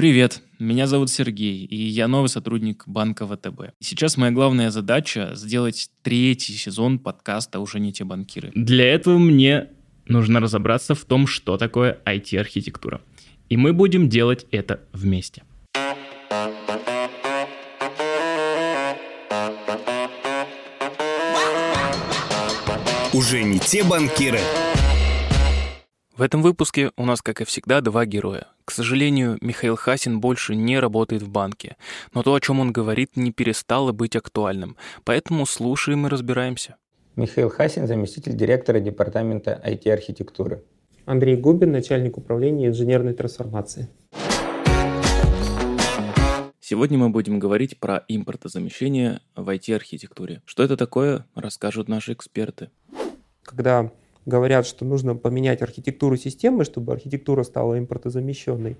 Привет, меня зовут Сергей, и я новый сотрудник банка ВТБ. Сейчас моя главная задача сделать третий сезон подкаста «Уже не те банкиры». Для этого мне нужно разобраться в том, что такое IT-архитектура. И мы будем делать это вместе. Уже не те банкиры. В этом выпуске у нас, как и всегда, два героя. К сожалению, Михаил Хасин больше не работает в банке, но то, о чем он говорит, не перестало быть актуальным, поэтому слушаем и разбираемся. Михаил Хасин, заместитель директора департамента IT-архитектуры. Андрей Губин, начальник управления инженерной трансформации. Сегодня мы будем говорить про импортозамещение в IT-архитектуре. Что это такое, расскажут наши эксперты. Когда говорят, что нужно поменять архитектуру системы, чтобы архитектура стала импортозамещенной,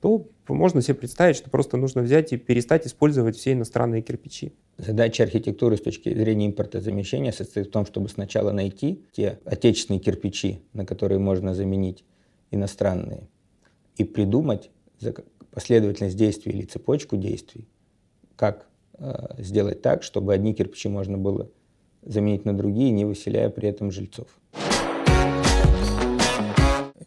то можно себе представить, что просто нужно взять и перестать использовать все иностранные кирпичи. Задача архитектуры с точки зрения импортозамещения состоит в том, чтобы сначала найти те отечественные кирпичи, на которые можно заменить иностранные, и придумать последовательность действий или цепочку действий, как э, сделать так, чтобы одни кирпичи можно было заменить на другие, не выселяя при этом жильцов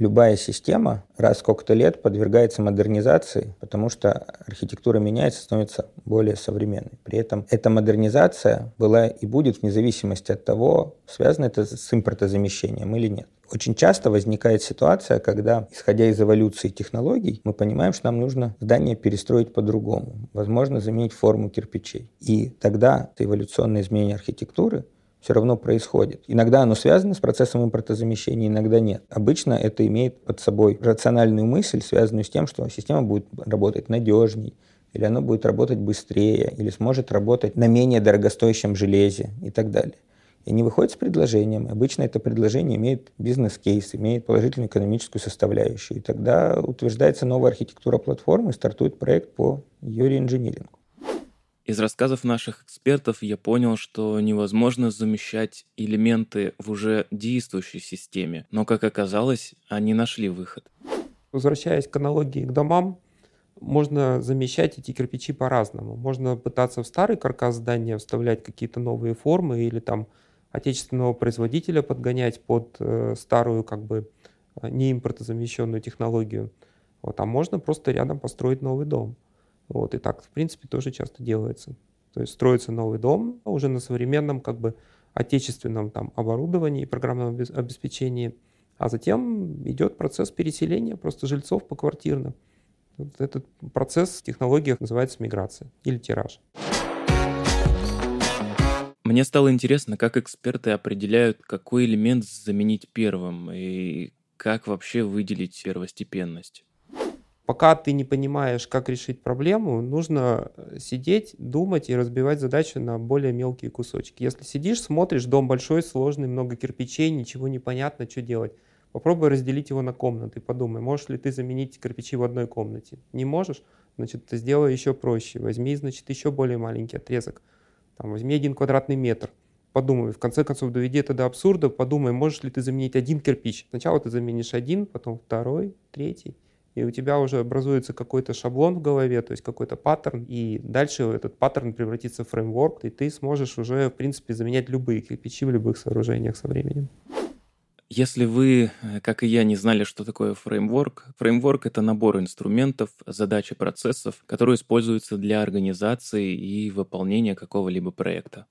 любая система раз в сколько-то лет подвергается модернизации, потому что архитектура меняется, становится более современной. При этом эта модернизация была и будет вне зависимости от того, связано это с импортозамещением или нет. Очень часто возникает ситуация, когда, исходя из эволюции технологий, мы понимаем, что нам нужно здание перестроить по-другому, возможно, заменить форму кирпичей. И тогда эволюционное изменение архитектуры все равно происходит. Иногда оно связано с процессом импортозамещения, иногда нет. Обычно это имеет под собой рациональную мысль, связанную с тем, что система будет работать надежней, или она будет работать быстрее, или сможет работать на менее дорогостоящем железе и так далее. И они выходят с предложением. Обычно это предложение имеет бизнес-кейс, имеет положительную экономическую составляющую. И тогда утверждается новая архитектура платформы, стартует проект по ее реинжинирингу. Из рассказов наших экспертов я понял, что невозможно замещать элементы в уже действующей системе, но, как оказалось, они нашли выход. Возвращаясь к аналогии к домам, можно замещать эти кирпичи по-разному. Можно пытаться в старый каркас здания вставлять какие-то новые формы или там отечественного производителя подгонять под э, старую как бы э, неимпортозамещенную технологию. Вот, а можно просто рядом построить новый дом. Вот, и так, в принципе, тоже часто делается. То есть строится новый дом уже на современном, как бы, отечественном там оборудовании, программном обеспечении, а затем идет процесс переселения просто жильцов поквартирно. Вот этот процесс в технологиях называется миграция или тираж. Мне стало интересно, как эксперты определяют, какой элемент заменить первым и как вообще выделить первостепенность. Пока ты не понимаешь, как решить проблему, нужно э, сидеть, думать и разбивать задачу на более мелкие кусочки. Если сидишь, смотришь, дом большой, сложный, много кирпичей, ничего не понятно, что делать. Попробуй разделить его на комнаты, подумай, можешь ли ты заменить кирпичи в одной комнате. Не можешь? Значит, сделай еще проще. Возьми, значит, еще более маленький отрезок. Там, возьми один квадратный метр. Подумай, в конце концов, доведи это до абсурда, подумай, можешь ли ты заменить один кирпич. Сначала ты заменишь один, потом второй, третий и у тебя уже образуется какой-то шаблон в голове, то есть какой-то паттерн, и дальше этот паттерн превратится в фреймворк, и ты сможешь уже, в принципе, заменять любые кирпичи в любых сооружениях со временем. Если вы, э, как и я, не знали, что такое фреймворк, фреймворк — это набор инструментов, задач и процессов, которые используются для организации и выполнения какого-либо проекта.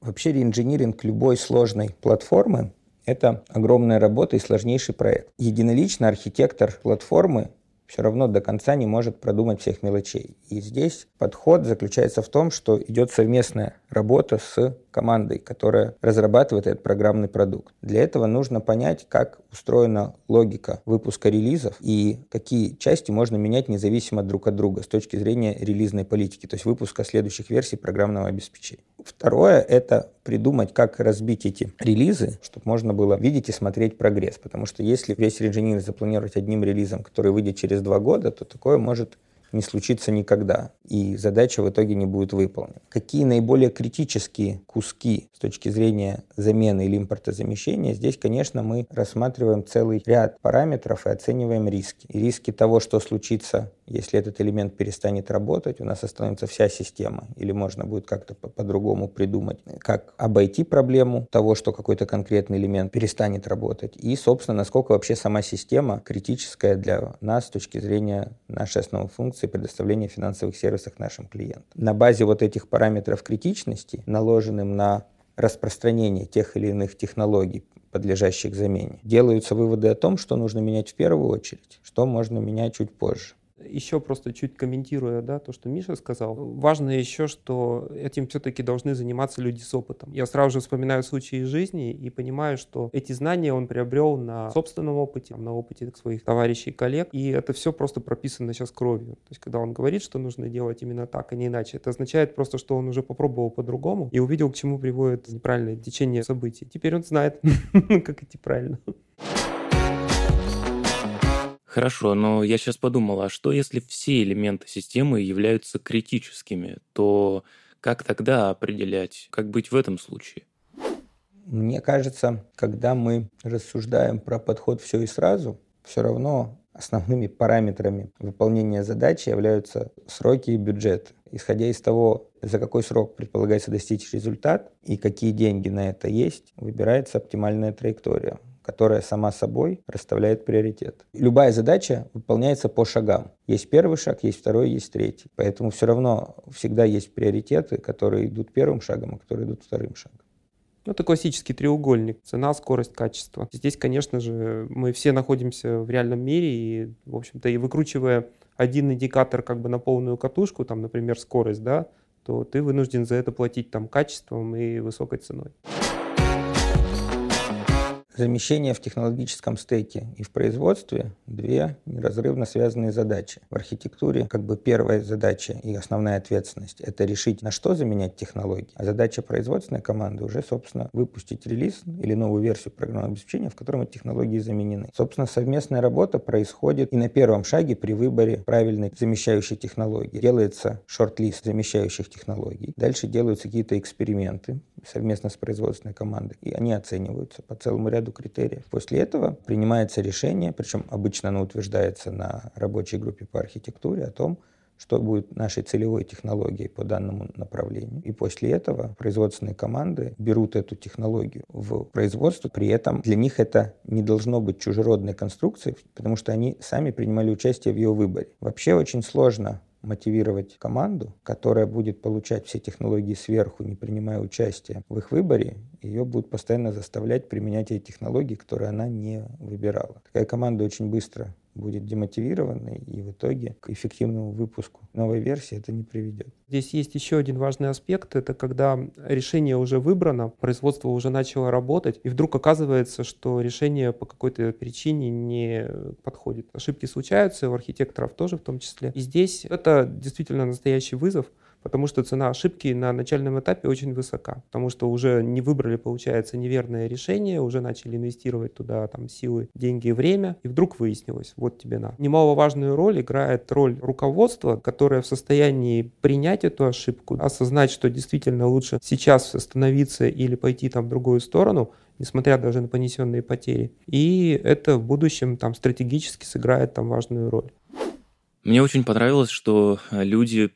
Вообще реинжиниринг любой сложной платформы это огромная работа и сложнейший проект. Единолично архитектор платформы все равно до конца не может продумать всех мелочей. И здесь подход заключается в том, что идет совместная работа с командой, которая разрабатывает этот программный продукт. Для этого нужно понять, как устроена логика выпуска релизов и какие части можно менять независимо друг от друга с точки зрения релизной политики, то есть выпуска следующих версий программного обеспечения. Второе — это придумать, как разбить эти релизы, чтобы можно было видеть и смотреть прогресс. Потому что если весь инженер запланировать одним релизом, который выйдет через два года, то такое может не случится никогда, и задача в итоге не будет выполнена. Какие наиболее критические куски с точки зрения замены или импортозамещения, здесь, конечно, мы рассматриваем целый ряд параметров и оцениваем риски. И риски того, что случится, Если этот элемент перестанет работать, у нас останется вся система. Или можно будет как-то по-другому придумать, как обойти проблему того, что какой-то конкретный элемент перестанет работать. И, собственно, насколько вообще сама система критическая для нас с точки зрения нашей основной функции предоставления финансовых сервисов нашим клиентам. На базе вот этих параметров критичности, наложенным на распространение тех или иных технологий, подлежащих замене, делаются выводы о том, что нужно менять в первую очередь, что можно менять чуть позже. Еще просто чуть комментируя да, то, что Миша сказал, важно еще, что этим все-таки должны заниматься люди с опытом. Я сразу же вспоминаю случаи из жизни и понимаю, что эти знания он приобрел на собственном опыте, на опыте своих товарищей и коллег, и это все просто прописано сейчас кровью. То есть, когда он говорит, что нужно делать именно так, а не иначе, это означает просто, что он уже попробовал по-другому и увидел, к чему приводит неправильное течение событий. Теперь он знает, как идти правильно. Хорошо, но я сейчас подумал, а что если все элементы системы являются критическими, то как тогда определять, как быть в этом случае? Мне кажется, когда мы рассуждаем про подход все и сразу, все равно основными параметрами выполнения задачи являются сроки и бюджет. Исходя из того, за какой срок предполагается достичь результат и какие деньги на это есть, выбирается оптимальная траектория которая сама собой расставляет приоритет. Любая задача выполняется по шагам. Есть первый шаг, есть второй, есть третий. Поэтому все равно всегда есть приоритеты, которые идут первым шагом, а которые идут вторым шагом. Ну, это классический треугольник. Цена, скорость, качество. Здесь, конечно же, мы все находимся в реальном мире, и, в общем-то, и выкручивая один индикатор как бы на полную катушку, там, например, скорость, да, то ты вынужден за это платить там качеством и высокой ценой. Замещение в технологическом стеке и в производстве – две неразрывно связанные задачи. В архитектуре как бы первая задача и основная ответственность – это решить, на что заменять технологии. А задача производственной команды уже, собственно, выпустить релиз или новую версию программного обеспечения, в котором эти технологии заменены. Собственно, совместная работа происходит и на первом шаге при выборе правильной замещающей технологии. Делается шорт-лист замещающих технологий. Дальше делаются какие-то эксперименты совместно с производственной командой, и они оцениваются по целому ряду критериев. После этого принимается решение, причем обычно оно утверждается на рабочей группе по архитектуре, о том, что будет нашей целевой технологией по данному направлению. И после этого производственные команды берут эту технологию в производство. При этом для них это не должно быть чужеродной конструкцией, потому что они сами принимали участие в ее выборе. Вообще очень сложно мотивировать команду, которая будет получать все технологии сверху, не принимая участия в их выборе, ее будут постоянно заставлять применять эти технологии, которые она не выбирала. Такая команда очень быстро будет демотивированной, и в итоге к эффективному выпуску новой версии это не приведет. Здесь есть еще один важный аспект, это когда решение уже выбрано, производство уже начало работать, и вдруг оказывается, что решение по какой-то причине не подходит. Ошибки случаются, у архитекторов тоже в том числе. И здесь это действительно настоящий вызов, потому что цена ошибки на начальном этапе очень высока, потому что уже не выбрали, получается, неверное решение, уже начали инвестировать туда там силы, деньги и время, и вдруг выяснилось, вот тебе на. Немаловажную роль играет роль руководства, которое в состоянии принять эту ошибку, осознать, что действительно лучше сейчас остановиться или пойти там в другую сторону, несмотря даже на понесенные потери. И это в будущем там стратегически сыграет там важную роль. Мне очень понравилось, что люди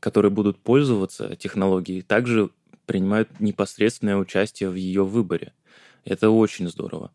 которые будут пользоваться технологией, также принимают непосредственное участие в ее выборе. Это очень здорово.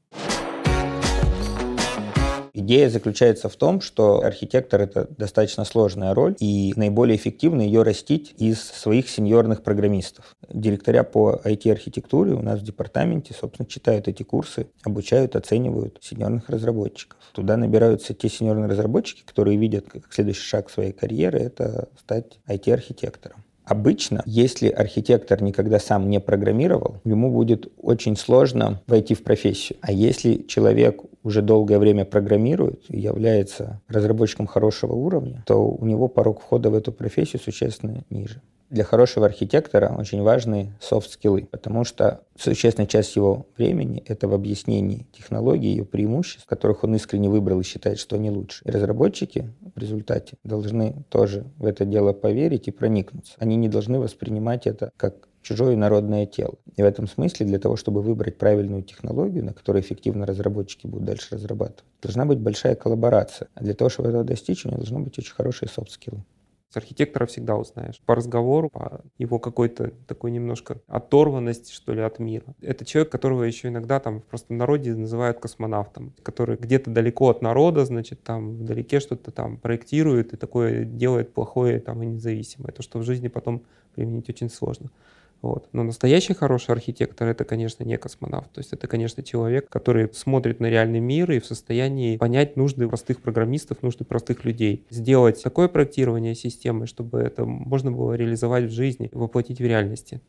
Идея заключается в том, что архитектор — это достаточно сложная роль, и наиболее эффективно ее растить из своих сеньорных программистов. Директора по IT-архитектуре у нас в департаменте, собственно, читают эти курсы, обучают, оценивают сеньорных разработчиков. Туда набираются те сеньорные разработчики, которые видят как следующий шаг своей карьеры — это стать IT-архитектором. Обычно, если архитектор никогда сам не программировал, ему будет очень сложно войти в профессию. А если человек уже долгое время программирует и является разработчиком хорошего уровня, то у него порог входа в эту профессию существенно ниже для хорошего архитектора очень важны софт-скиллы, потому что существенная часть его времени — это в объяснении технологии, ее преимуществ, которых он искренне выбрал и считает, что они лучше. И разработчики в результате должны тоже в это дело поверить и проникнуться. Они не должны воспринимать это как чужое народное тело. И в этом смысле для того, чтобы выбрать правильную технологию, на которой эффективно разработчики будут дальше разрабатывать, должна быть большая коллаборация. А для того, чтобы этого достичь, у него должны быть очень хорошие софт-скиллы. С архитектора всегда узнаешь. По разговору, по его какой-то такой немножко оторванности, что ли, от мира. Это человек, которого еще иногда там просто в народе называют космонавтом, который где-то далеко от народа, значит, там вдалеке что-то там проектирует и такое делает плохое там и независимое. То, что в жизни потом применить очень сложно. Вот. Но настоящий хороший архитектор это, конечно, не космонавт. То есть это, конечно, человек, который смотрит на реальный мир и в состоянии понять нужды простых программистов, нужды простых людей. Сделать такое проектирование системы, чтобы это можно было реализовать в жизни, воплотить в реальности.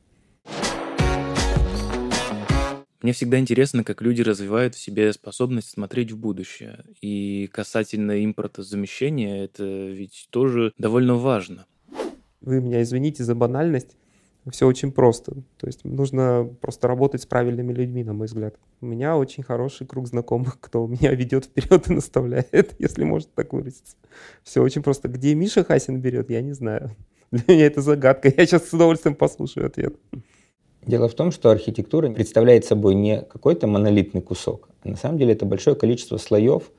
Мне всегда интересно, как люди развивают в себе способность смотреть в будущее. И касательно импортозамещения, это ведь тоже довольно важно. Вы меня извините за банальность, все очень просто. То есть нужно просто работать с правильными людьми, на мой взгляд. У меня очень хороший круг знакомых, кто меня ведет вперед и наставляет, если можно так выразиться. Все очень просто. Где Миша Хасин берет, я не знаю. Для меня это загадка. Я сейчас с удовольствием послушаю ответ. Дело в том, что архитектура представляет собой не какой-то монолитный кусок, а на самом деле это большое количество слоев,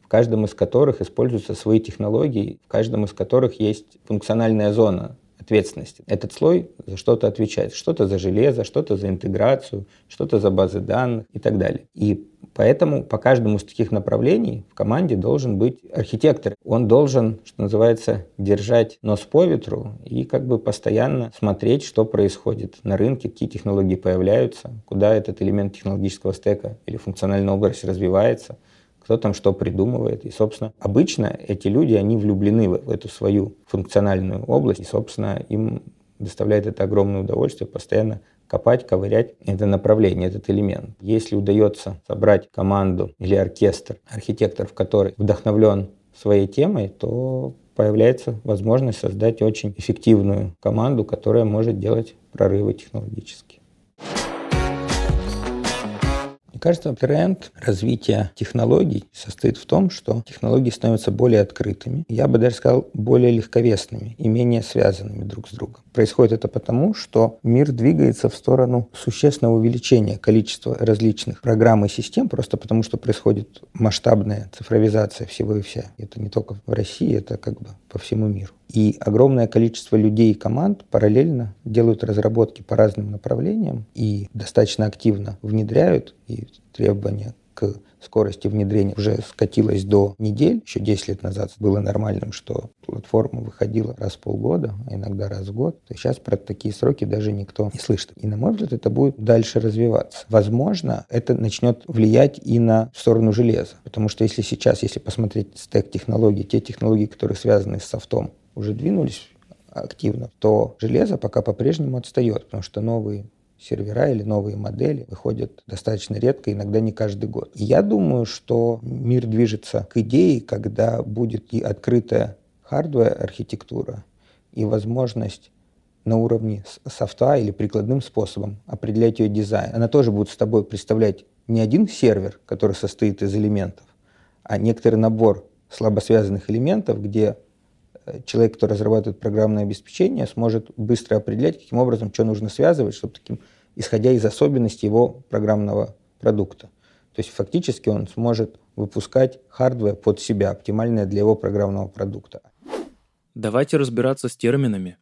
в каждом из которых используются свои технологии, в каждом из которых есть функциональная зона, ответственности. Этот слой за что-то отвечает. Что-то за железо, что-то за интеграцию, что-то за базы данных и так далее. И поэтому по каждому из таких направлений в команде должен быть архитектор. Он должен, что называется, держать нос по ветру и как бы постоянно смотреть, что происходит на рынке, какие технологии появляются, куда этот элемент технологического стека или функциональная область развивается – кто там что придумывает. И, собственно, обычно эти люди, они влюблены в, эту свою функциональную область, и, собственно, им доставляет это огромное удовольствие постоянно копать, ковырять это направление, этот элемент. Если удается собрать команду или оркестр архитекторов, который вдохновлен своей темой, то появляется возможность создать очень эффективную команду, которая может делать прорывы технологические. Кажется, тренд развития технологий состоит в том, что технологии становятся более открытыми, я бы даже сказал, более легковесными и менее связанными друг с другом. Происходит это потому, что мир двигается в сторону существенного увеличения количества различных программ и систем, просто потому что происходит масштабная цифровизация всего и вся. Это не только в России, это как бы по всему миру. И огромное количество людей и команд параллельно делают разработки по разным направлениям и достаточно активно внедряют, и требования к скорости внедрения уже скатилась до недель. Еще 10 лет назад было нормальным, что платформа выходила раз в полгода, а иногда раз в год. То сейчас про такие сроки даже никто не слышит. И, на мой взгляд, это будет дальше развиваться. Возможно, это начнет влиять и на сторону железа. Потому что если сейчас, если посмотреть стек технологий, те технологии, которые связаны с софтом, уже двинулись активно, то железо пока по-прежнему отстает, потому что новые сервера или новые модели выходят достаточно редко, иногда не каждый год. И я думаю, что мир движется к идее, когда будет и открытая hardware-архитектура, и возможность на уровне софта или прикладным способом определять ее дизайн. Она тоже будет собой представлять не один сервер, который состоит из элементов, а некоторый набор слабо связанных элементов, где человек, кто разрабатывает программное обеспечение, сможет быстро определять, каким образом что нужно связывать, чтобы таким, исходя из особенностей его программного продукта. То есть фактически он сможет выпускать hardware под себя, оптимальное для его программного продукта. Давайте разбираться с терминами.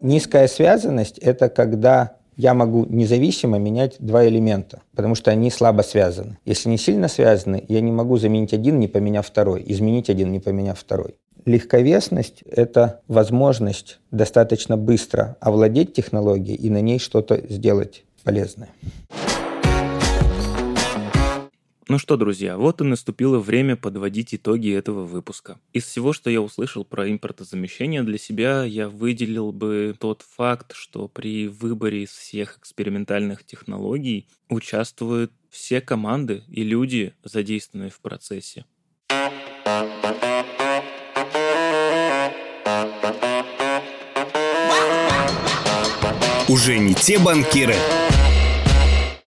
Низкая связанность – это когда я могу независимо менять два элемента, потому что они слабо связаны. Если не сильно связаны, я не могу заменить один, не поменяв второй, изменить один, не поменяв второй. Легковесность – это возможность достаточно быстро овладеть технологией и на ней что-то сделать полезное. Ну что, друзья, вот и наступило время подводить итоги этого выпуска. Из всего, что я услышал про импортозамещение, для себя я выделил бы тот факт, что при выборе из всех экспериментальных технологий участвуют все команды и люди, задействованные в процессе. Уже не те банкиры,